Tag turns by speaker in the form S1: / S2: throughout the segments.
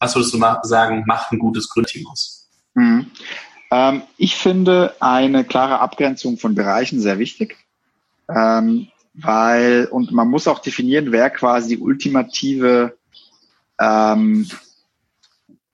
S1: Was würdest du sagen, macht ein gutes Gründteam aus?
S2: Mhm. Ähm, ich finde eine klare Abgrenzung von Bereichen sehr wichtig, ähm, weil, und man muss auch definieren, wer quasi die ultimative, ähm,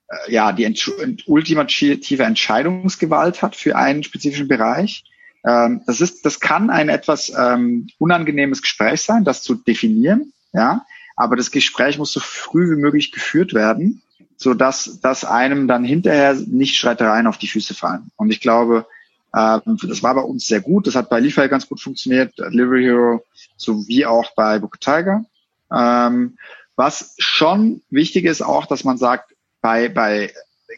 S2: äh, ja, die ent ultimative Entscheidungsgewalt hat für einen spezifischen Bereich. Ähm, das ist, das kann ein etwas ähm, unangenehmes Gespräch sein, das zu definieren, ja. Aber das Gespräch muss so früh wie möglich geführt werden, so dass, dass einem dann hinterher nicht Streitereien auf die Füße fallen. Und ich glaube, ähm, das war bei uns sehr gut. Das hat bei Leafy ganz gut funktioniert, Delivery Hero, sowie auch bei Book Tiger. Ähm, was schon wichtig ist auch, dass man sagt, bei, bei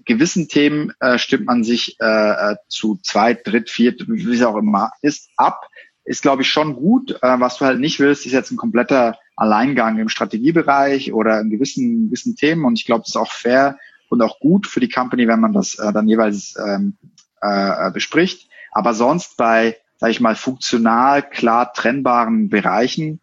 S2: gewissen Themen äh, stimmt man sich äh, äh zu zweit, dritt, viert, wie es auch immer ist, ab. Ist, glaube ich, schon gut. Äh, was du halt nicht willst, ist jetzt ein kompletter Alleingang im Strategiebereich oder in gewissen, gewissen Themen. Und ich glaube, das ist auch fair und auch gut für die Company, wenn man das äh, dann jeweils ähm, äh, bespricht. Aber sonst bei, sage ich mal, funktional klar trennbaren Bereichen,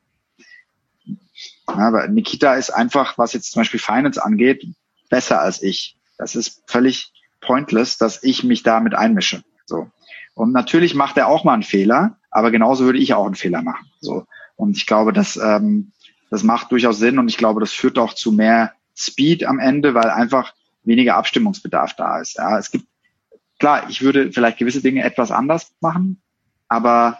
S2: aber Nikita ist einfach, was jetzt zum Beispiel Finance angeht, besser als ich. Das ist völlig pointless, dass ich mich damit einmische. So. Und natürlich macht er auch mal einen Fehler, aber genauso würde ich auch einen Fehler machen. So. Und ich glaube, dass ähm, das macht durchaus Sinn und ich glaube, das führt auch zu mehr Speed am Ende, weil einfach weniger Abstimmungsbedarf da ist. Ja, es gibt, klar, ich würde vielleicht gewisse Dinge etwas anders machen, aber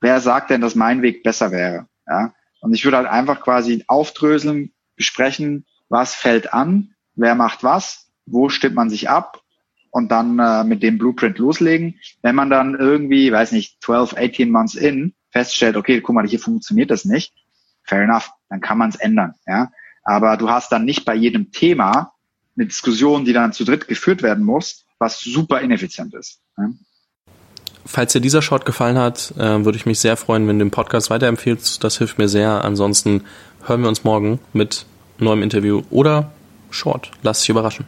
S2: wer sagt denn, dass mein Weg besser wäre? Ja, und ich würde halt einfach quasi aufdröseln, besprechen, was fällt an, wer macht was, wo stimmt man sich ab und dann äh, mit dem Blueprint loslegen. Wenn man dann irgendwie, weiß nicht, 12, 18 months in feststellt, okay, guck mal, hier funktioniert das nicht, fair enough, dann kann man es ändern. Ja? Aber du hast dann nicht bei jedem Thema eine Diskussion, die dann zu dritt geführt werden muss, was super ineffizient ist. Ja?
S3: Falls dir dieser Short gefallen hat, äh, würde ich mich sehr freuen, wenn du den Podcast weiterempfehlst. Das hilft mir sehr. Ansonsten hören wir uns morgen mit neuem Interview oder Short. Lass dich überraschen.